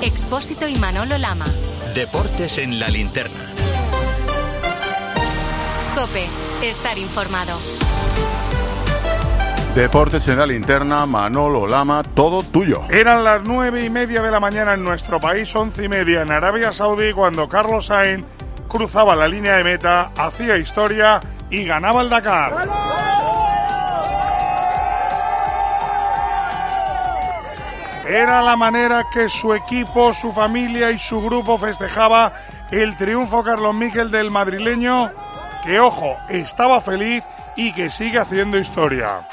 Expósito y Manolo Lama. Deportes en la linterna. Cope, estar informado. Deportes en la linterna, Manolo Lama, todo tuyo. Eran las nueve y media de la mañana en nuestro país, once y media en Arabia Saudí, cuando Carlos Sainz cruzaba la línea de meta, hacía historia y ganaba el Dakar. Era la manera que su equipo, su familia y su grupo festejaba el triunfo Carlos Miquel del madrileño, que ojo, estaba feliz y que sigue haciendo historia.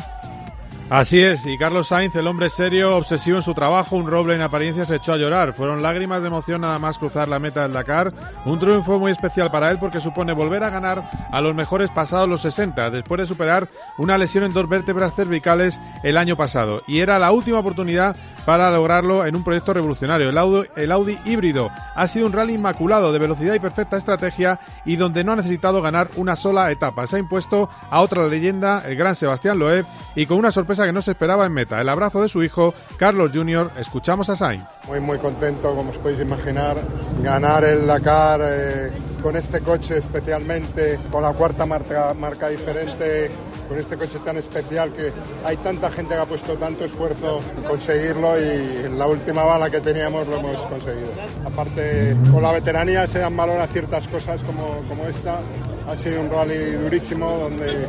Así es, y Carlos Sainz, el hombre serio, obsesivo en su trabajo, un roble en apariencia, se echó a llorar. Fueron lágrimas de emoción nada más cruzar la meta del Dakar. Un triunfo muy especial para él porque supone volver a ganar a los mejores pasados los 60, después de superar una lesión en dos vértebras cervicales el año pasado. Y era la última oportunidad para lograrlo en un proyecto revolucionario. El Audi, Audi híbrido ha sido un rally inmaculado de velocidad y perfecta estrategia y donde no ha necesitado ganar una sola etapa. Se ha impuesto a otra leyenda, el gran Sebastián Loeb, y con una sorpresa que no se esperaba en meta. El abrazo de su hijo, Carlos Jr. Escuchamos a Sainz. Muy, muy contento, como os podéis imaginar, ganar el Dakar eh, con este coche especialmente, con la cuarta marca diferente con este coche tan especial que hay tanta gente que ha puesto tanto esfuerzo en conseguirlo y la última bala que teníamos lo hemos conseguido. Aparte, con la veteranía se dan valor a ciertas cosas como, como esta. Ha sido un rally durísimo donde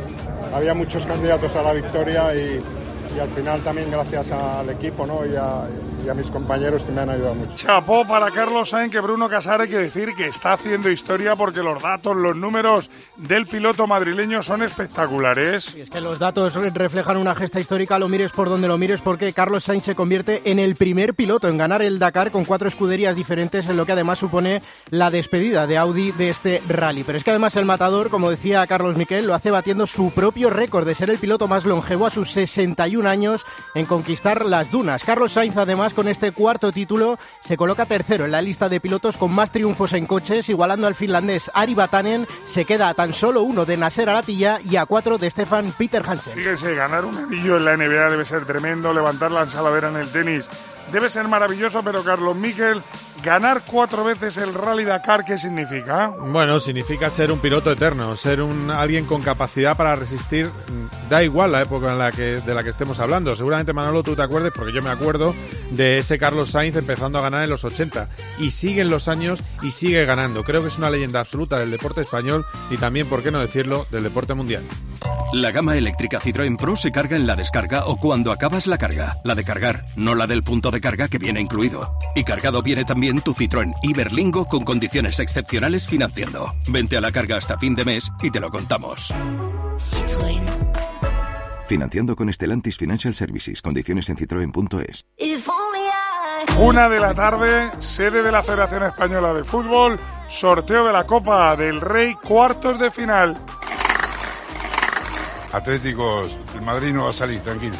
había muchos candidatos a la victoria y, y al final también gracias al equipo ¿no? y, a, y a mis compañeros que me han ayudado mucho. Chapó para Carlos Sainz que Bruno Casar hay que decir que está haciendo historia porque los datos, los números del piloto madrileño son espectaculares. Y es que los datos reflejan una gesta histórica, lo mires por donde lo mires, porque Carlos Sainz se convierte en el primer piloto en ganar el Dakar con cuatro escuderías diferentes, en lo que además supone la despedida de Audi de este rally. Pero es que además el matador, como decía Carlos Miquel, lo hace batiendo su propio récord de ser el piloto más longevo a sus 61 años en conquistar las dunas. Carlos Sainz, además, con este cuarto título, se coloca tercero en la lista de pilotos con más triunfos en coches, igualando al finlandés Ari Vatanen, se queda a tan solo uno de Nasser Alatilla y a cuatro de Stefan Peter Hansen. Fíjense, ganar un anillo en la NBA debe ser tremendo, levantar la ensaladera en el tenis debe ser maravilloso, pero Carlos Miquel, ganar cuatro veces el Rally Dakar, ¿qué significa? Bueno, significa ser un piloto eterno, ser un alguien con capacidad para resistir, da igual la época en la que, de la que estemos hablando. Seguramente, Manolo, tú te acuerdes, porque yo me acuerdo de ese Carlos Sainz empezando a ganar en los 80. Y siguen los años y sigue ganando. Creo que es una leyenda absoluta del deporte español y también, por qué no decirlo, del deporte mundial. La gama eléctrica Citroën Pro se carga en la descarga o cuando acabas la carga. La de cargar, no la del punto de carga que viene incluido. Y cargado viene también tu Citroën Iberlingo con condiciones excepcionales financiando. Vente a la carga hasta fin de mes y te lo contamos. Citroën. Financiando con Stellantis Financial Services. Condiciones en citroen.es. Una de la tarde, sede de la Federación Española de Fútbol, sorteo de la Copa del Rey, cuartos de final. Atléticos, el Madrid no va a salir, tranquilo.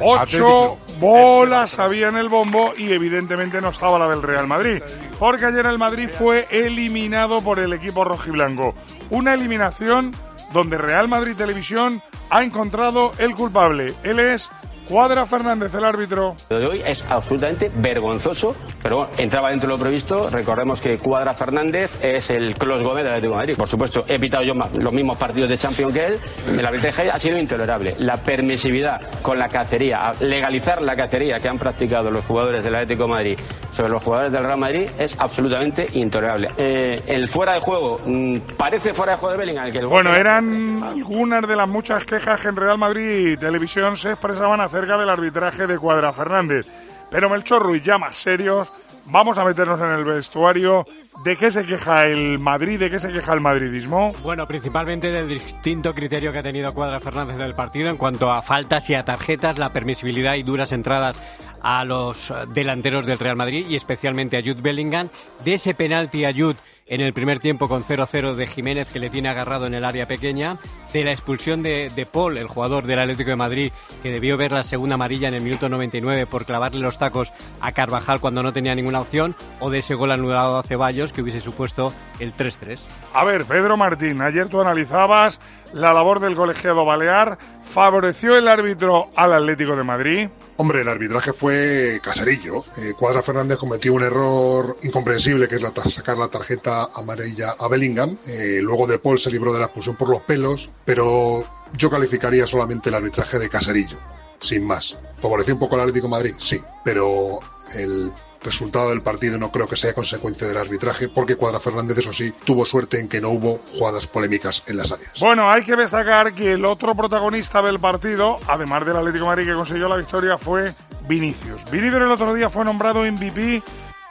Ocho Atlético. bolas había en el bombo y evidentemente no estaba la del Real Madrid. Porque ayer el Madrid fue eliminado por el equipo rojiblanco. Una eliminación donde Real Madrid Televisión ha encontrado el culpable. Él es Cuadra Fernández, el árbitro. Lo de hoy es absolutamente vergonzoso, pero bueno, entraba dentro de lo previsto. Recordemos que Cuadra Fernández es el Clos Gómez del Atlético de Madrid. Por supuesto, he evitado yo los mismos partidos de Champions que él. El arbitraje ha sido intolerable. La permisividad con la cacería, legalizar la cacería que han practicado los jugadores del Atlético de Madrid sobre los jugadores del Real Madrid es absolutamente intolerable. Eh, el fuera de juego, mm, parece fuera de juego de Bellingham. el que el Bueno, eran algunas de las muchas quejas que en Real Madrid Televisión se expresaban acerca del arbitraje de Cuadra Fernández. Pero Melchor Ruiz, ya más serios, vamos a meternos en el vestuario. ¿De qué se queja el Madrid? ¿De qué se queja el madridismo? Bueno, principalmente del distinto criterio que ha tenido Cuadra Fernández del partido en cuanto a faltas y a tarjetas, la permisibilidad y duras entradas a los delanteros del Real Madrid y especialmente a Jude Bellingham, de ese penalti a Jude en el primer tiempo con 0-0 de Jiménez que le tiene agarrado en el área pequeña, de la expulsión de, de Paul, el jugador del Atlético de Madrid, que debió ver la segunda amarilla en el minuto 99 por clavarle los tacos a Carvajal cuando no tenía ninguna opción, o de ese gol anulado a Ceballos que hubiese supuesto el 3-3. A ver, Pedro Martín, ayer tú analizabas la labor del colegiado balear. ¿Favoreció el árbitro al Atlético de Madrid? Hombre, el arbitraje fue caserillo. Eh, Cuadra Fernández cometió un error incomprensible, que es la sacar la tarjeta amarilla a Bellingham. Eh, luego De Paul se libró de la expulsión por los pelos, pero yo calificaría solamente el arbitraje de caserillo, sin más. ¿Favoreció un poco al Atlético de Madrid? Sí, pero el resultado del partido no creo que sea consecuencia del arbitraje, porque Cuadra Fernández, eso sí, tuvo suerte en que no hubo jugadas polémicas en las áreas. Bueno, hay que destacar que el otro protagonista del partido, además del Atlético de Madrid que consiguió la victoria, fue Vinicius. Vinicius el otro día fue nombrado MVP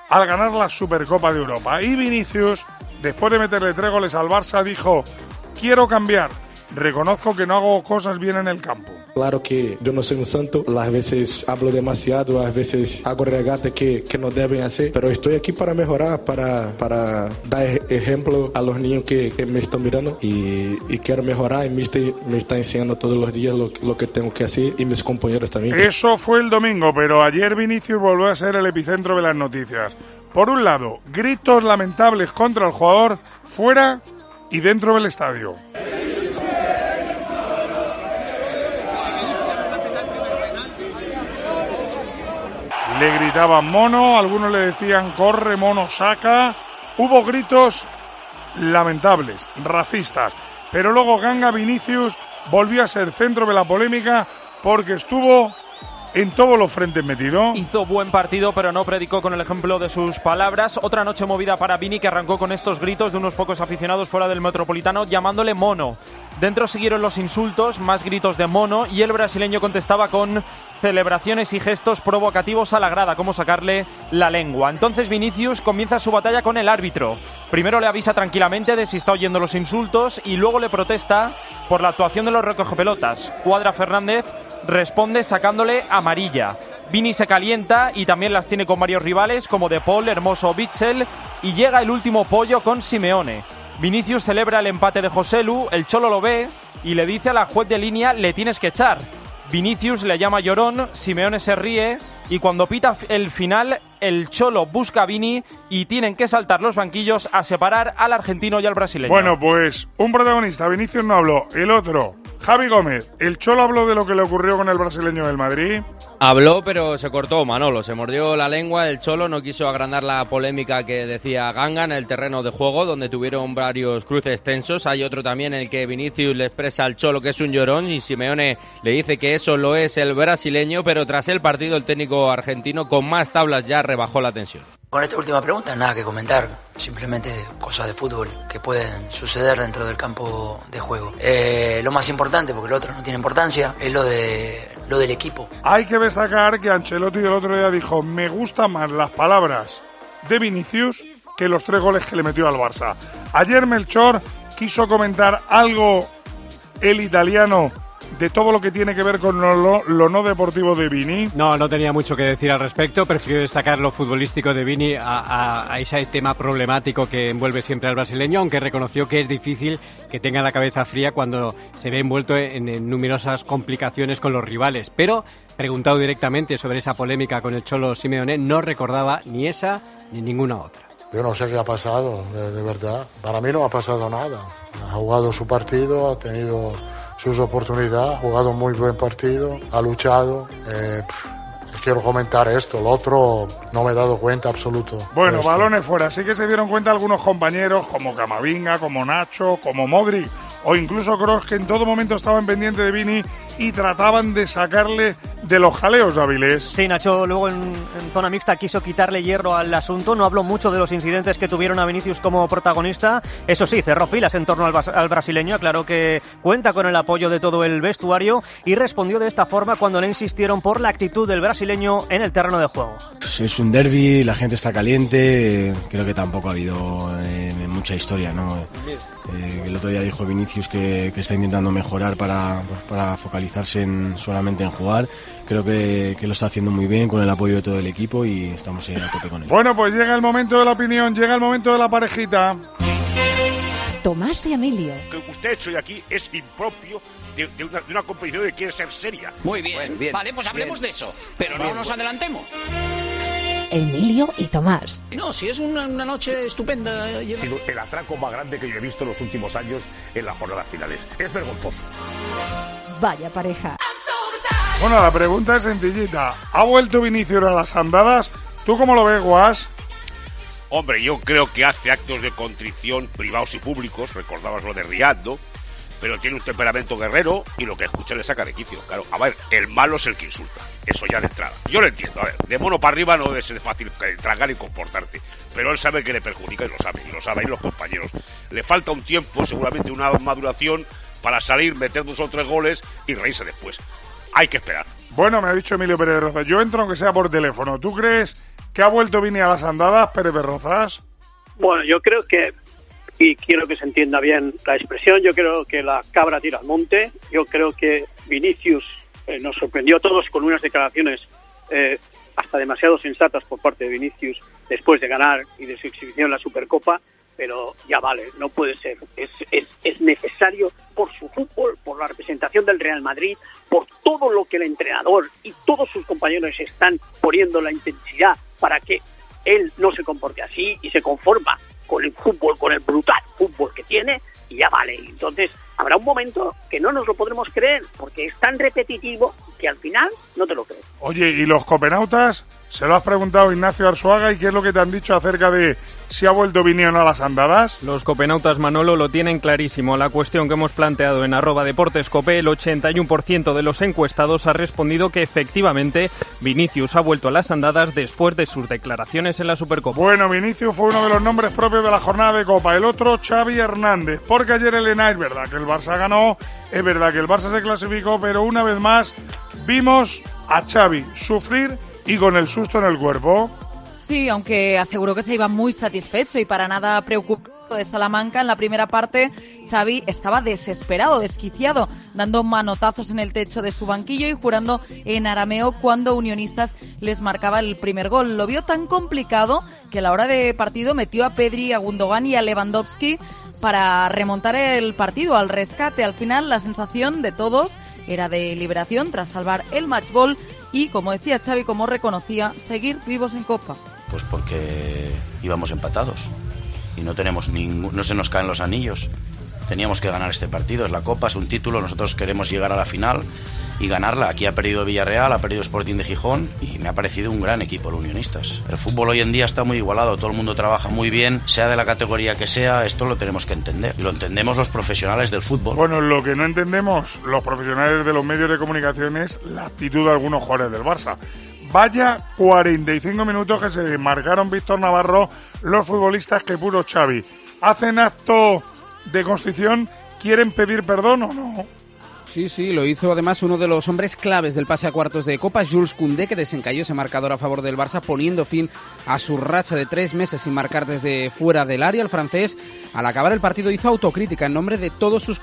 al ganar la Supercopa de Europa. Y Vinicius, después de meterle tres goles al Barça, dijo, quiero cambiar reconozco que no hago cosas bien en el campo. Claro que yo no soy un santo, las veces hablo demasiado, a veces hago regates que, que no deben hacer, pero estoy aquí para mejorar, para, para dar ejemplo a los niños que, que me están mirando y, y, quiero mejorar y me me está enseñando todos los días lo, lo, que tengo que hacer y mis compañeros también. Eso fue el domingo, pero ayer Vinicius volvió a ser el epicentro de las noticias. Por un lado, gritos lamentables contra el jugador fuera y dentro del estadio. Le gritaban mono, algunos le decían corre mono saca. Hubo gritos lamentables, racistas. Pero luego Ganga Vinicius volvió a ser centro de la polémica porque estuvo en todos los frentes metido. Hizo buen partido, pero no predicó con el ejemplo de sus palabras. Otra noche movida para Vini, que arrancó con estos gritos de unos pocos aficionados fuera del Metropolitano, llamándole mono. Dentro siguieron los insultos, más gritos de mono, y el brasileño contestaba con celebraciones y gestos provocativos a la grada, como sacarle la lengua. Entonces Vinicius comienza su batalla con el árbitro. Primero le avisa tranquilamente de si está oyendo los insultos y luego le protesta por la actuación de los recogepelotas. Cuadra Fernández responde sacándole amarilla. Vini se calienta y también las tiene con varios rivales como De Paul, Hermoso Bitzel y llega el último pollo con Simeone. Vinicius celebra el empate de Joselu, el Cholo lo ve y le dice a la juez de línea le tienes que echar. Vinicius le llama llorón, Simeone se ríe y cuando pita el final el Cholo busca a Vini y tienen que saltar los banquillos a separar al argentino y al brasileño. Bueno, pues un protagonista, Vinicius no habló, el otro, Javi Gómez, ¿el Cholo habló de lo que le ocurrió con el brasileño del Madrid? Habló, pero se cortó Manolo, se mordió la lengua, el Cholo no quiso agrandar la polémica que decía Ganga en el terreno de juego, donde tuvieron varios cruces tensos. Hay otro también en el que Vinicius le expresa al Cholo que es un llorón y Simeone le dice que eso lo es el brasileño, pero tras el partido el técnico argentino con más tablas ya rebajó la tensión. Con esta última pregunta, nada que comentar, simplemente cosas de fútbol que pueden suceder dentro del campo de juego. Eh, lo más importante, porque lo otro no tiene importancia, es lo, de, lo del equipo. Hay que destacar que Ancelotti el otro día dijo, me gustan más las palabras de Vinicius que los tres goles que le metió al Barça. Ayer Melchor quiso comentar algo el italiano de todo lo que tiene que ver con lo, lo, no deportivo de Vini? No, no tenía mucho que decir al respecto. Prefiero destacar lo futbolístico de Vini a, a, a, ese tema problemático que envuelve siempre al brasileño, aunque reconoció que es difícil que tenga la cabeza fría cuando se ve envuelto en, en numerosas complicaciones con los rivales. Pero, preguntado directamente sobre esa polémica con el Cholo Simeone, no recordaba ni esa ni ninguna otra. Yo no sé qué ha pasado, de, de verdad. Para mí no ha pasado nada. Ha jugado su partido, ha tenido sus oportunidades, ha jugado muy buen partido, ha luchado. Eh, quiero comentar esto, el otro no me he dado cuenta absoluto. Bueno, balones fuera, sí que se dieron cuenta algunos compañeros como Camavinga, como Nacho, como Modric o incluso Kroos que en todo momento estaban pendientes de Vini y trataban de sacarle de los jaleos hábiles. Sí, Nacho luego en, en, zona mixta quiso quitarle hierro al asunto, no habló mucho de los incidentes que tuvieron a Vinicius como protagonista, eso sí, cerró filas en torno al, al brasileño, aclaró que cuenta con el apoyo de todo el vestuario y respondió de esta forma cuando le insistieron por la actitud del brasileño en el terreno de juego. Es un derby, la gente está caliente, creo que tampoco ha habido eh, mucha historia, ¿no? Eh, el otro día dijo Vinicius que, que está intentando mejorar para, para focalizarse en, solamente en jugar. Creo que, que, lo está haciendo muy bien con el apoyo de todo el equipo y estamos a tope con él. Bueno, pues llega el momento de la opinión, llega el momento de la parejita. Tomás y Emilio. Lo que usted ha hecho hoy aquí es impropio de, de, una, de, una, competición que quiere ser seria. Muy bien. Bueno, bien. Vale, pues hablemos bien. de eso. Pero bien, no nos adelantemos. Emilio y Tomás. No, si es una, una noche estupenda. Ha sido el atraco más grande que yo he visto en los últimos años en las jornadas finales. Es vergonzoso. Vaya pareja. Bueno, la pregunta es sencillita. ¿Ha vuelto Vinicius a las andadas? ¿Tú cómo lo ves, Guas? Hombre, yo creo que hace actos de contrición privados y públicos, recordabas lo de Riyad, ¿no? Pero tiene un temperamento guerrero y lo que escucha le saca de quicio. Claro, a ver, el malo es el que insulta. Eso ya de entrada. Yo lo entiendo, a ver, de mono para arriba no ser fácil tragar y comportarte. Pero él sabe que le perjudica y lo sabe, y lo saben los compañeros. Le falta un tiempo, seguramente una maduración, para salir, meter dos o tres goles y reírse después. Hay que esperar. Bueno, me ha dicho Emilio Pérez Rozas. Yo entro aunque sea por teléfono. ¿Tú crees que ha vuelto Vini a las andadas, Pérez Rozas? Bueno, yo creo que, y quiero que se entienda bien la expresión, yo creo que la cabra tira al monte. Yo creo que Vinicius eh, nos sorprendió a todos con unas declaraciones eh, hasta demasiado sensatas por parte de Vinicius después de ganar y de su exhibición en la Supercopa. Pero ya vale, no puede ser. Es, es, es necesario por su fútbol, por la representación del Real Madrid, por todo lo que el entrenador y todos sus compañeros están poniendo la intensidad para que él no se comporte así y se conforma con el fútbol, con el brutal fútbol que tiene y ya vale. Entonces habrá un momento que no nos lo podremos creer porque es tan repetitivo que al final no te lo crees. Oye, ¿y los copenautas? Se lo has preguntado Ignacio Arzuaga y qué es lo que te han dicho acerca de si ha vuelto Vini o no a las andadas. Los copenautas Manolo lo tienen clarísimo. La cuestión que hemos planteado en arroba deportescope, el 81% de los encuestados ha respondido que efectivamente Vinicius ha vuelto a las andadas después de sus declaraciones en la Supercopa. Bueno, Vinicius fue uno de los nombres propios de la jornada de Copa. El otro, Xavi Hernández. Porque ayer Elena es verdad que el Barça ganó, es verdad que el Barça se clasificó, pero una vez más vimos a Xavi sufrir y con el susto en el cuerpo. Sí, aunque aseguró que se iba muy satisfecho y para nada preocupado de Salamanca en la primera parte, Xavi estaba desesperado, desquiciado, dando manotazos en el techo de su banquillo y jurando en arameo cuando Unionistas les marcaba el primer gol. Lo vio tan complicado que a la hora de partido metió a Pedri, a Gundogan y a Lewandowski para remontar el partido al rescate. Al final la sensación de todos era de liberación tras salvar el match ball y, como decía Xavi, como reconocía, seguir vivos en Copa. Pues porque íbamos empatados y no tenemos ningún, no se nos caen los anillos. Teníamos que ganar este partido, es la Copa, es un título, nosotros queremos llegar a la final y ganarla. Aquí ha perdido Villarreal, ha perdido Sporting de Gijón y me ha parecido un gran equipo el Unionistas. El fútbol hoy en día está muy igualado, todo el mundo trabaja muy bien, sea de la categoría que sea, esto lo tenemos que entender. Y lo entendemos los profesionales del fútbol. Bueno, lo que no entendemos los profesionales de los medios de comunicación es la actitud de algunos jugadores del Barça. Vaya 45 minutos que se marcaron Víctor Navarro los futbolistas que puso Xavi. ¿Hacen acto de constitución? ¿Quieren pedir perdón o no? Sí, sí, lo hizo además uno de los hombres claves del pase a cuartos de Copa, Jules Koundé, que desencalló ese marcador a favor del Barça, poniendo fin a su racha de tres meses sin marcar desde fuera del área. El francés, al acabar el partido, hizo autocrítica en nombre de todos sus,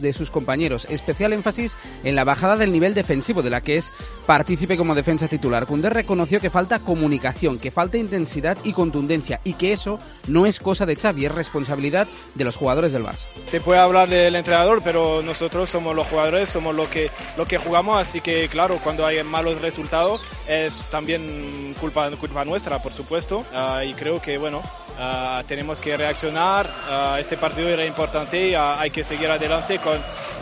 de sus compañeros, especial énfasis en la bajada del nivel defensivo, de la que es partícipe como defensa titular. Koundé reconoció que falta comunicación, que falta intensidad y contundencia, y que eso no es cosa de Xavi, es responsabilidad de los jugadores del Barça. Se puede hablar del entrenador, pero nosotros somos los jugadores somos lo que, lo que jugamos, así que claro, cuando hay malos resultados es también culpa, culpa nuestra, por supuesto, uh, y creo que bueno, uh, tenemos que reaccionar, uh, este partido era importante y hay que seguir adelante con,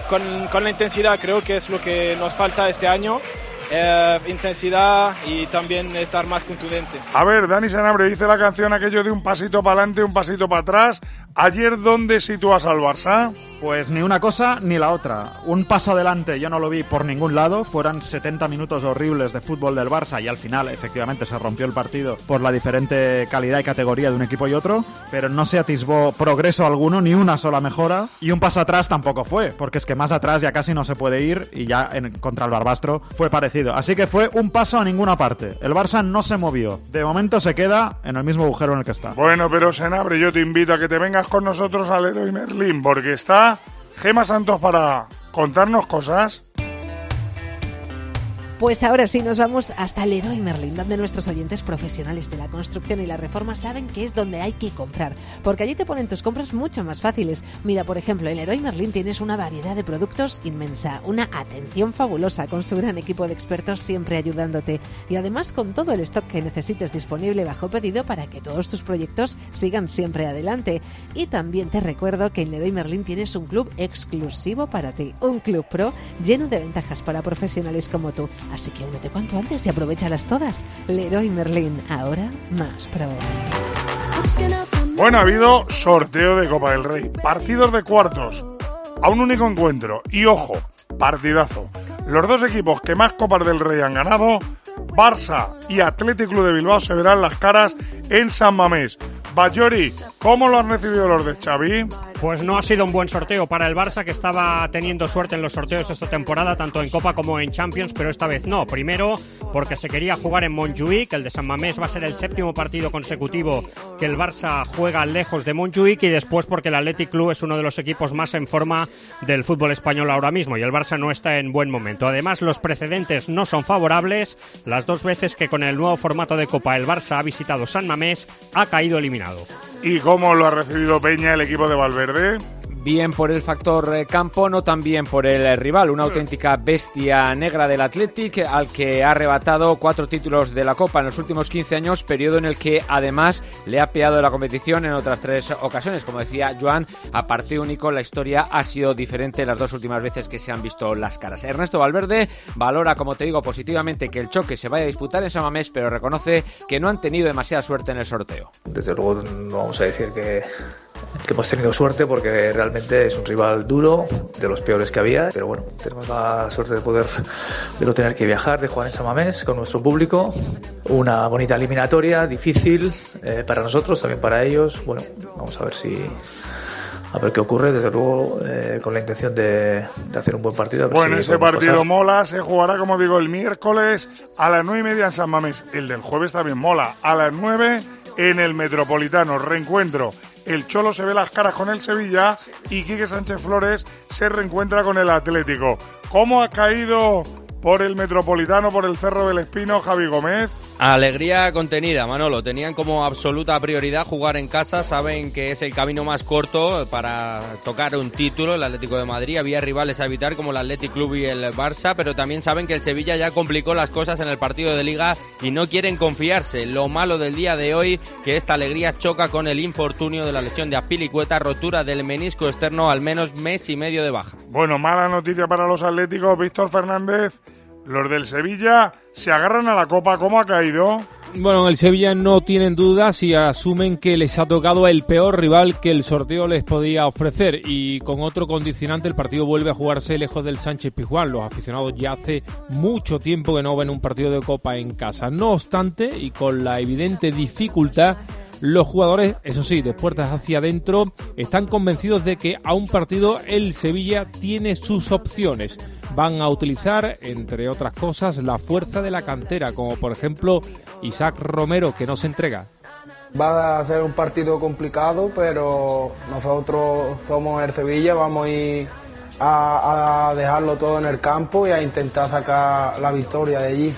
con, con la intensidad, creo que es lo que nos falta este año. Eh, intensidad y también estar más contundente. A ver, Dani Sanabre dice la canción aquello de un pasito para adelante, un pasito para atrás. Ayer, ¿dónde sitúas al Barça? Pues ni una cosa ni la otra. Un paso adelante yo no lo vi por ningún lado. Fueron 70 minutos horribles de fútbol del Barça y al final efectivamente se rompió el partido por la diferente calidad y categoría de un equipo y otro. Pero no se atisbó progreso alguno, ni una sola mejora. Y un paso atrás tampoco fue, porque es que más atrás ya casi no se puede ir y ya en, contra el Barbastro fue parecido. Así que fue un paso a ninguna parte. El Barça no se movió. De momento se queda en el mismo agujero en el que está. Bueno, pero Senabre, yo te invito a que te con nosotros al Héroe Merlín, porque está Gema Santos para contarnos cosas. Pues ahora sí nos vamos hasta Leroy Merlin, donde nuestros oyentes profesionales de la construcción y la reforma saben que es donde hay que comprar, porque allí te ponen tus compras mucho más fáciles. Mira, por ejemplo, en Leroy Merlin tienes una variedad de productos inmensa, una atención fabulosa con su gran equipo de expertos siempre ayudándote y además con todo el stock que necesites disponible bajo pedido para que todos tus proyectos sigan siempre adelante. Y también te recuerdo que en Leroy Merlin tienes un club exclusivo para ti, un club pro lleno de ventajas para profesionales como tú. Así que únete cuanto antes y aprovechalas todas. Leroy Merlin, ahora más pro. Bueno, ha habido sorteo de Copa del Rey, partidos de cuartos, a un único encuentro. Y ojo, partidazo. Los dos equipos que más Copas del Rey han ganado, Barça y Atlético Club de Bilbao, se verán las caras en San Mamés. Bayori, ¿cómo lo han recibido los de Xavi? Pues no ha sido un buen sorteo para el Barça, que estaba teniendo suerte en los sorteos esta temporada, tanto en Copa como en Champions, pero esta vez no. Primero, porque se quería jugar en Montjuic, el de San Mamés va a ser el séptimo partido consecutivo que el Barça juega lejos de Montjuic, y después porque el Athletic Club es uno de los equipos más en forma del fútbol español ahora mismo, y el Barça no está en buen momento. Además, los precedentes no son favorables. Las dos veces que con el nuevo formato de Copa el Barça ha visitado San Mamés, ha caído eliminado. ¿Y cómo lo ha recibido Peña, el equipo de Valverde? Bien por el factor eh, campo, no tan bien por el eh, rival. Una auténtica bestia negra del Athletic al que ha arrebatado cuatro títulos de la Copa en los últimos 15 años, periodo en el que además le ha peado la competición en otras tres ocasiones. Como decía Joan, a partido único la historia ha sido diferente las dos últimas veces que se han visto las caras. Ernesto Valverde valora, como te digo, positivamente que el choque se vaya a disputar en Samamés, pero reconoce que no han tenido demasiada suerte en el sorteo. Desde luego no vamos a decir que hemos tenido suerte porque realmente es un rival duro, de los peores que había, pero bueno, tenemos la suerte de poder de no tener que viajar, de jugar en Samamés con nuestro público, una bonita eliminatoria, difícil eh, para nosotros, también para ellos, bueno, vamos a ver si a ver qué ocurre, desde luego, eh, con la intención de, de, hacer un buen partido. Bueno, si ese partido pasar. mola, se jugará, como digo, el miércoles a las nueve y media en San Mamés. El del jueves también mola, a las nueve en el Metropolitano. Reencuentro el Cholo se ve las caras con el Sevilla y Quique Sánchez Flores se reencuentra con el Atlético. ¿Cómo ha caído por el Metropolitano, por el Cerro del Espino, Javi Gómez? Alegría contenida, Manolo. Tenían como absoluta prioridad jugar en casa. Saben que es el camino más corto para tocar un título. El Atlético de Madrid había rivales a evitar como el Athletic Club y el Barça, pero también saben que el Sevilla ya complicó las cosas en el partido de Liga y no quieren confiarse. Lo malo del día de hoy que esta alegría choca con el infortunio de la lesión de Apilicueta, rotura del menisco externo, al menos mes y medio de baja. Bueno, mala noticia para los Atléticos. Víctor Fernández. Los del Sevilla se agarran a la copa. ¿Cómo ha caído? Bueno, en el Sevilla no tienen dudas y asumen que les ha tocado el peor rival que el sorteo les podía ofrecer. Y con otro condicionante, el partido vuelve a jugarse lejos del Sánchez Pizjuán. Los aficionados ya hace mucho tiempo que no ven un partido de copa en casa. No obstante, y con la evidente dificultad, los jugadores, eso sí, de puertas hacia adentro, están convencidos de que a un partido el Sevilla tiene sus opciones. Van a utilizar, entre otras cosas, la fuerza de la cantera, como por ejemplo Isaac Romero, que no se entrega. Va a ser un partido complicado, pero nosotros somos el Sevilla, vamos a ir a, a dejarlo todo en el campo y a intentar sacar la victoria de allí.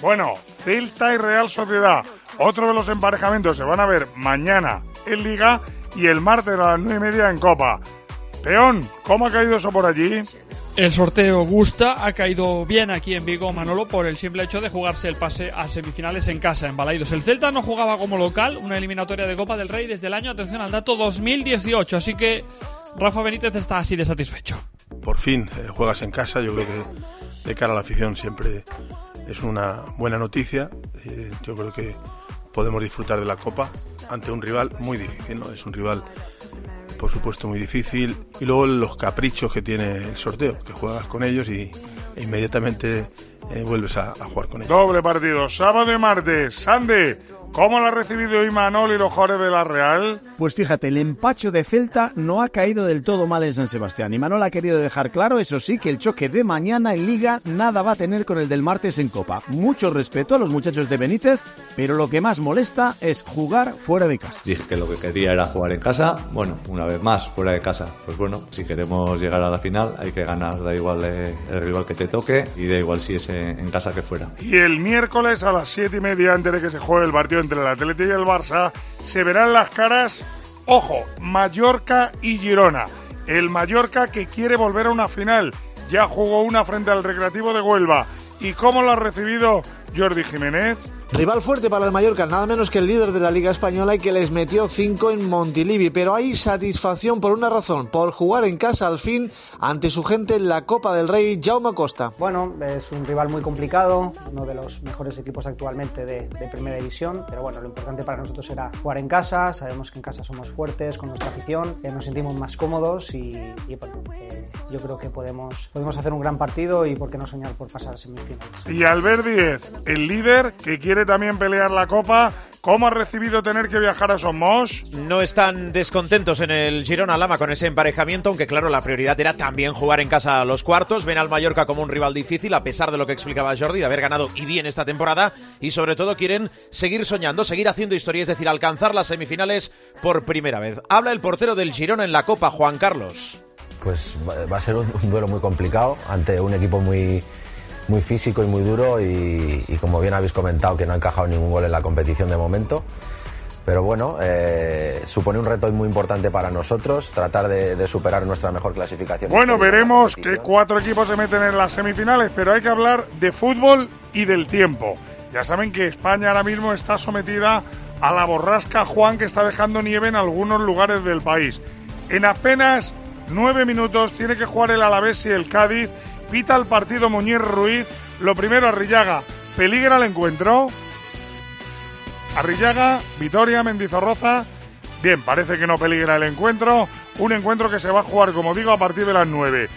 Bueno, Celta y Real Sociedad. Otro de los emparejamientos se van a ver mañana en Liga y el martes a las nueve y media en Copa. Peón, ¿cómo ha caído eso por allí? El sorteo gusta, ha caído bien aquí en Vigo Manolo por el simple hecho de jugarse el pase a semifinales en casa, en Balaidos. El Celta no jugaba como local una eliminatoria de Copa del Rey desde el año, atención al dato, 2018, así que Rafa Benítez está así de satisfecho. Por fin eh, juegas en casa, yo creo que de cara a la afición siempre es una buena noticia. Eh, yo creo que podemos disfrutar de la Copa ante un rival muy difícil, ¿no? Es un rival, por supuesto, muy difícil. Y luego los caprichos que tiene el sorteo, que juegas con ellos y inmediatamente eh, vuelves a, a, jugar con ellos. Doble partido, sábado y martes. Sande, ¿Cómo lo ha recibido Imanol y los jugadores de la Real? Pues fíjate, el empacho de Celta no ha caído del todo mal en San Sebastián. Imanol ha querido dejar claro, eso sí, que el choque de mañana en Liga nada va a tener con el del martes en Copa. Mucho respeto a los muchachos de Benítez, pero lo que más molesta es jugar fuera de casa. Dije que lo que quería era jugar en casa. Bueno, una vez más, fuera de casa. Pues bueno, si queremos llegar a la final hay que ganar, da igual el rival que te toque y da igual si es en, en casa que fuera. Y el miércoles a las siete y media, antes de que se juegue el partido entre el Atlético y el Barça, se verán las caras, ojo, Mallorca y Girona. El Mallorca que quiere volver a una final. Ya jugó una frente al Recreativo de Huelva. ¿Y cómo lo ha recibido Jordi Jiménez? Rival fuerte para el Mallorca, nada menos que el líder de la Liga Española y que les metió 5 en Montilivi. Pero hay satisfacción por una razón, por jugar en casa al fin ante su gente en la Copa del Rey, Jaume Costa. Bueno, es un rival muy complicado, uno de los mejores equipos actualmente de, de, Primera División. Pero bueno, lo importante para nosotros era jugar en casa. Sabemos que en casa somos fuertes con nuestra afición, eh, nos sentimos más cómodos y, y bueno, eh, yo creo que podemos, podemos hacer un gran partido y por qué no soñar por pasar a semifinales. Y Albert Díez, el líder que quiere también pelear la Copa. ¿Cómo ha recibido tener que viajar a Somos? No están descontentos en el Girona Lama con ese emparejamiento, aunque claro, la prioridad era también jugar en casa a los cuartos. Ven al Mallorca como un rival difícil, a pesar de lo que explicaba Jordi, de haber ganado y bien esta temporada. Y sobre todo quieren seguir soñando, seguir haciendo historia, es decir, alcanzar las semifinales por primera vez. Habla el portero del Girona en la Copa, Juan Carlos. Pues va a ser un duelo muy complicado ante un equipo muy muy físico y muy duro y, y, como bien habéis comentado que no ha encajado ningún gol en la competición de momento. Pero bueno, eh, supone un reto muy importante para nosotros tratar de, de superar nuestra mejor clasificación. Bueno, veremos que cuatro equipos se meten en las semifinales, pero hay que hablar de fútbol y del tiempo. Ya saben que España ahora mismo está sometida a la borrasca Juan que está dejando nieve en algunos lugares del país. En apenas nueve minutos tiene que jugar el Alavés y el Cádiz pita el partido Muñiz Ruiz. Lo primero, Arrillaga. ¿Peligra el encuentro? Arrillaga, Vitoria, Mendizorroza. Bien, parece que no peligra el encuentro. Un encuentro que se va a jugar, como digo, a partir de las 9.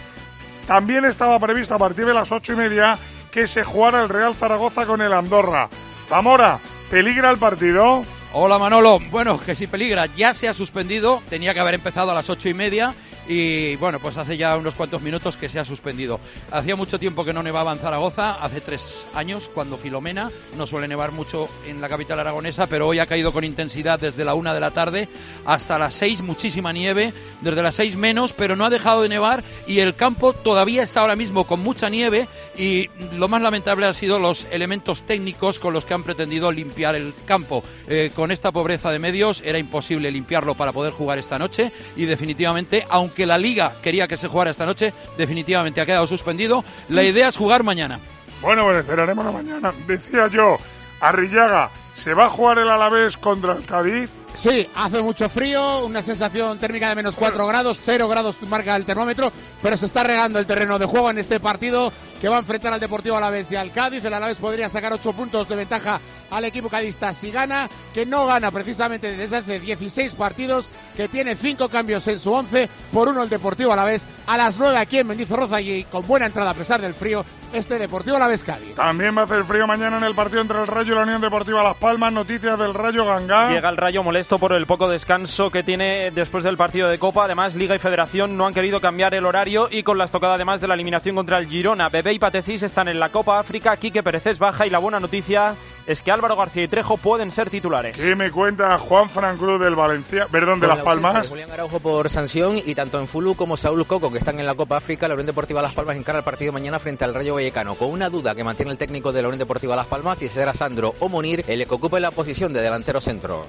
También estaba previsto a partir de las ocho y media que se jugara el Real Zaragoza con el Andorra. Zamora, ¿peligra el partido? Hola Manolo, bueno, que si peligra, ya se ha suspendido, tenía que haber empezado a las ocho y media y bueno, pues hace ya unos cuantos minutos que se ha suspendido. Hacía mucho tiempo que no nevaba en Zaragoza, hace tres años, cuando Filomena, no suele nevar mucho en la capital aragonesa, pero hoy ha caído con intensidad desde la una de la tarde hasta las seis, muchísima nieve, desde las seis menos, pero no ha dejado de nevar y el campo todavía está ahora mismo con mucha nieve y lo más lamentable han sido los elementos técnicos con los que han pretendido limpiar el campo. Eh, con esta pobreza de medios era imposible limpiarlo para poder jugar esta noche y definitivamente, aunque que la liga quería que se jugara esta noche, definitivamente ha quedado suspendido. La idea es jugar mañana. Bueno, pues esperaremos la mañana. Decía yo, Arrillaga, ¿se va a jugar el Alavés contra el Cádiz? Sí, hace mucho frío, una sensación térmica de menos 4 grados, 0 grados marca el termómetro, pero se está regando el terreno de juego en este partido que va a enfrentar al Deportivo Alavés y al Cádiz. El Alavés podría sacar 8 puntos de ventaja al equipo cadista si gana, que no gana precisamente desde hace 16 partidos, que tiene 5 cambios en su 11, por uno el Deportivo Alavés a las 9 aquí en Mendizorroza y con buena entrada a pesar del frío, este Deportivo Cádiz. También va a hacer frío mañana en el partido entre el Rayo y la Unión Deportiva Las Palmas. Noticias del Rayo Gangá. Llega el Rayo molesto por el poco descanso que tiene después del partido de Copa. Además, Liga y Federación no han querido cambiar el horario y con la estocada además de la eliminación contra el Girona. Bebé y Patecís están en la Copa África. Quique Pérez es baja y la buena noticia es que Álvaro García y Trejo pueden ser titulares. ¿Qué me cuenta Juan Fran Cruz del Valencia, perdón, de Las Palmas? Julián Araujo por sanción y tanto en Fulu como Saúl Coco, que están en la Copa África, la Unión Deportiva Las Palmas encara el partido mañana frente al Rayo Vallecano, con una duda que mantiene el técnico de la Unión Deportiva Las Palmas, si será Sandro o Munir, el que ocupe la posición de delantero centro.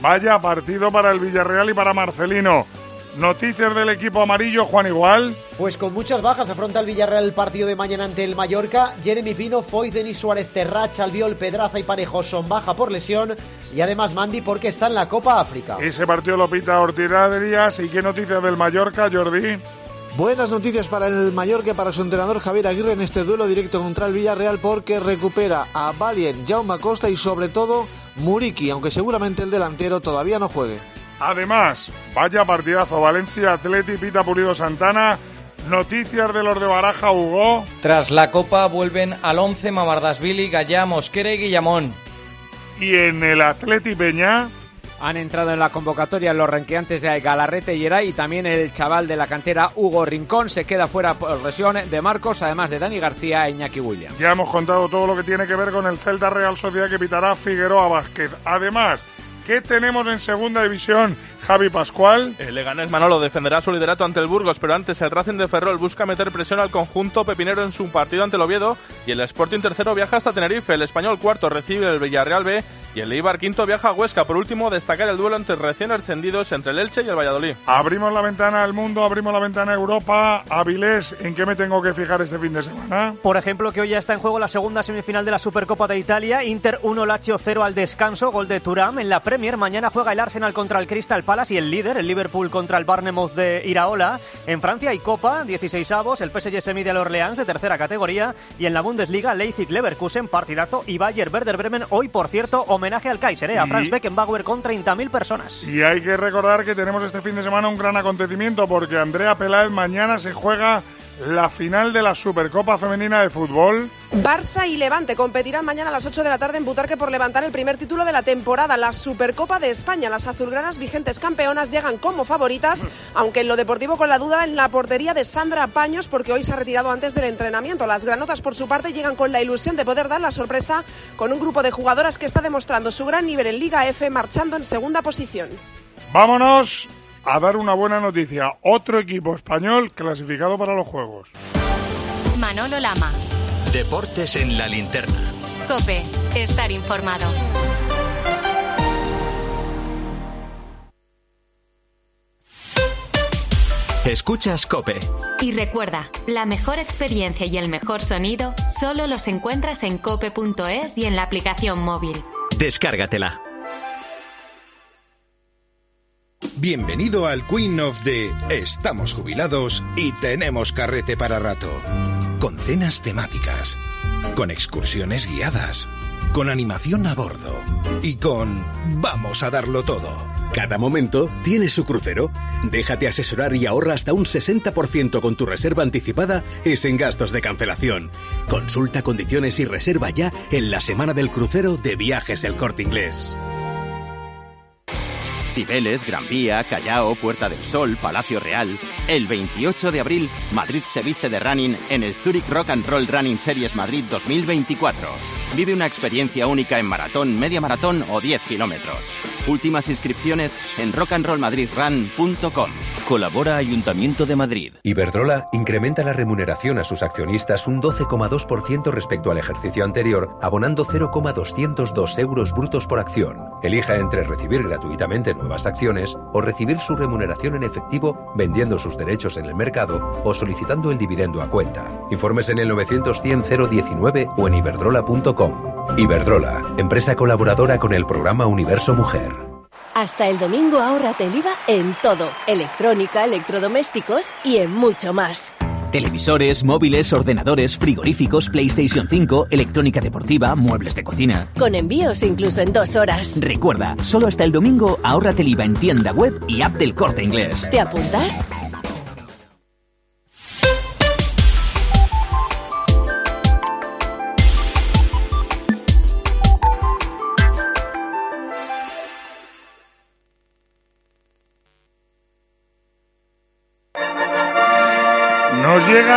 Vaya partido para el Villarreal y para Marcelino. Noticias del equipo amarillo, Juan Igual. Pues con muchas bajas afronta el Villarreal el partido de mañana ante el Mallorca. Jeremy Pino, Foy, Denis Suárez, Terrach, Albiol, Pedraza y Parejo son baja por lesión. Y además Mandy porque está en la Copa África. Ese partido lo pita Ortiz Díaz. ¿Y qué noticias del Mallorca, Jordi? Buenas noticias para el Mallorca para su entrenador Javier Aguirre en este duelo directo contra el Villarreal porque recupera a Valien, Jaume Costa y sobre todo Muriki, aunque seguramente el delantero todavía no juegue. Además, vaya partidazo Valencia, Atleti, Pita Pulido Santana. Noticias de los de Baraja, Hugo. Tras la Copa vuelven al 11 Mamardasvili, Gallá, Mosquera y Guillamón. Y en el Atleti Peña. Han entrado en la convocatoria los ranqueantes de Galarrete y Eray y también el chaval de la cantera Hugo Rincón se queda fuera por lesión de Marcos, además de Dani García e Iñaki Williams. Ya hemos contado todo lo que tiene que ver con el Celta Real Sociedad que pitará Figueroa Vázquez. Además, ¿qué tenemos en segunda división? Javi Pascual. El Leganés Manolo defenderá su liderato ante el Burgos, pero antes el Racing de Ferrol busca meter presión al conjunto pepinero en su partido ante el Oviedo y el Sporting tercero viaja hasta Tenerife. El Español cuarto recibe el Villarreal B y el Eibar quinto viaja a Huesca. Por último, destacar el duelo entre recién ascendidos entre el Elche y el Valladolid. Abrimos la ventana al mundo, abrimos la ventana a Europa. Avilés, ¿en qué me tengo que fijar este fin de semana? Por ejemplo, que hoy ya está en juego la segunda semifinal de la Supercopa de Italia. Inter 1 Lazio 0 al descanso, gol de Turam. En la Premier mañana juega el Arsenal contra el Crystal Palace y el líder, el Liverpool contra el Barnemouth de Iraola. En Francia hay Copa, 16 avos, el PSG se mide al Orleans de tercera categoría y en la Bundesliga Leipzig Leverkusen, partidazo y Bayer Werder Bremen. Hoy, por cierto, homenaje al Kaiser, ¿eh? a Franz Beckenbauer con 30.000 personas. Y hay que recordar que tenemos este fin de semana un gran acontecimiento porque Andrea Peláez mañana se juega la final de la Supercopa Femenina de Fútbol. Barça y Levante competirán mañana a las 8 de la tarde en Butarque por levantar el primer título de la temporada, la Supercopa de España. Las azulgranas vigentes campeonas llegan como favoritas, aunque en lo deportivo con la duda en la portería de Sandra Paños porque hoy se ha retirado antes del entrenamiento. Las granotas por su parte llegan con la ilusión de poder dar la sorpresa con un grupo de jugadoras que está demostrando su gran nivel en Liga F marchando en segunda posición. Vámonos a dar una buena noticia. Otro equipo español clasificado para los Juegos. Manolo Lama. Deportes en la linterna. Cope. Estar informado. Escuchas Cope. Y recuerda, la mejor experiencia y el mejor sonido solo los encuentras en cope.es y en la aplicación móvil. Descárgatela. Bienvenido al Queen of the Estamos jubilados y tenemos carrete para rato. Con cenas temáticas, con excursiones guiadas, con animación a bordo y con Vamos a darlo todo. Cada momento tiene su crucero. Déjate asesorar y ahorra hasta un 60% con tu reserva anticipada y sin gastos de cancelación. Consulta condiciones y reserva ya en la semana del crucero de Viajes El Corte Inglés. Cibeles, Gran Vía, Callao, Puerta del Sol, Palacio Real. El 28 de abril, Madrid se viste de running en el Zurich Rock and Roll Running Series Madrid 2024. Vive una experiencia única en maratón, media maratón o 10 kilómetros. Últimas inscripciones en rockandrollmadridrun.com. Colabora Ayuntamiento de Madrid. Iberdrola incrementa la remuneración a sus accionistas un 12,2% respecto al ejercicio anterior, abonando 0,202 euros brutos por acción. Elija entre recibir gratuitamente nuevas acciones o recibir su remuneración en efectivo vendiendo sus derechos en el mercado o solicitando el dividendo a cuenta. Informes en el 900 100 019 o en iberdrola.com. Iberdrola, empresa colaboradora con el programa Universo Mujer. Hasta el domingo ahórrate el IVA en todo, electrónica, electrodomésticos y en mucho más. Televisores, móviles, ordenadores, frigoríficos, PlayStation 5, electrónica deportiva, muebles de cocina. Con envíos incluso en dos horas. Recuerda, solo hasta el domingo ahórrate el IVA en tienda web y app del Corte Inglés. ¿Te apuntas?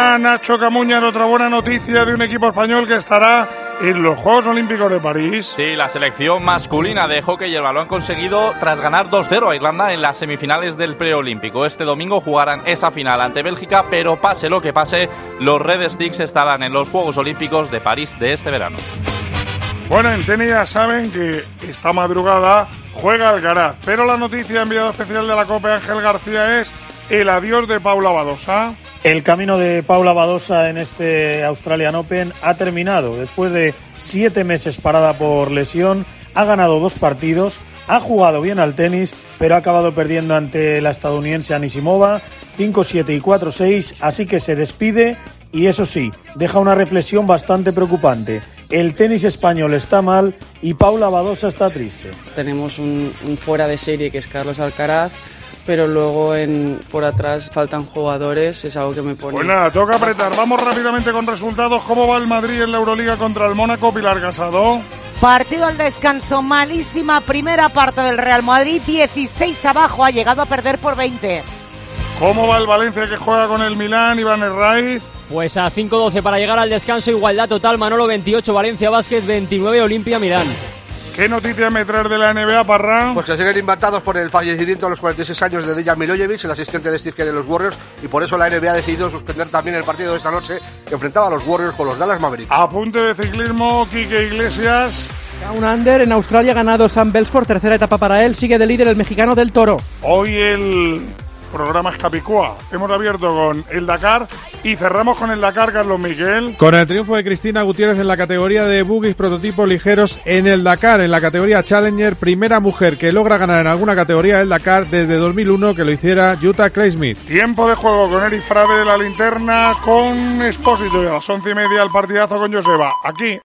Llega Nacho Camuñar otra buena noticia de un equipo español que estará en los Juegos Olímpicos de París. Sí, la selección masculina de hockey y el balón han conseguido tras ganar 2-0 a Irlanda en las semifinales del preolímpico. Este domingo jugarán esa final ante Bélgica, pero pase lo que pase, los Red Sticks estarán en los Juegos Olímpicos de París de este verano. Bueno, en tenis ya saben que esta madrugada juega Alcaraz, pero la noticia enviada especial de la Copa Ángel García es el adiós de Paula Badosa. El camino de Paula Badosa en este Australian Open ha terminado. Después de siete meses parada por lesión, ha ganado dos partidos, ha jugado bien al tenis, pero ha acabado perdiendo ante la estadounidense Anisimova 5-7 y 4-6, así que se despide y eso sí, deja una reflexión bastante preocupante. El tenis español está mal y Paula Badosa está triste. Tenemos un, un fuera de serie que es Carlos Alcaraz, pero luego en, por atrás faltan jugadores, es algo que me pone... Pues nada, toca apretar. Vamos rápidamente con resultados. ¿Cómo va el Madrid en la Euroliga contra el Mónaco, Pilar Casado? Partido al descanso, malísima primera parte del Real Madrid, 16 abajo, ha llegado a perder por 20. ¿Cómo va el Valencia que juega con el Milán, Iván Herraiz? Pues a 5-12 para llegar al descanso, igualdad total, Manolo 28, Valencia Vázquez 29, Olimpia Milán. ¿Qué noticias me traes de la NBA, Parra? Pues que siguen impactados por el fallecimiento a los 46 años de Dejan Milojevic, el asistente de Steve Kerr de los Warriors, y por eso la NBA ha decidido suspender también el partido de esta noche que enfrentaba a los Warriors con los Dallas Mavericks. Apunte de ciclismo, Quique Iglesias. Un under en Australia ha ganado Sam Bells por tercera etapa para él, sigue de líder el mexicano del Toro. Hoy el programa es Capicúa. Hemos abierto con el Dakar y cerramos con el Dakar, Carlos Miguel. Con el triunfo de Cristina Gutiérrez en la categoría de buggies prototipos ligeros en el Dakar, en la categoría Challenger, primera mujer que logra ganar en alguna categoría el Dakar desde 2001 que lo hiciera Jutta Claysmith. Tiempo de juego con Eric Frade de la linterna, con Expósito y a las once y media el partidazo con Joseba. Aquí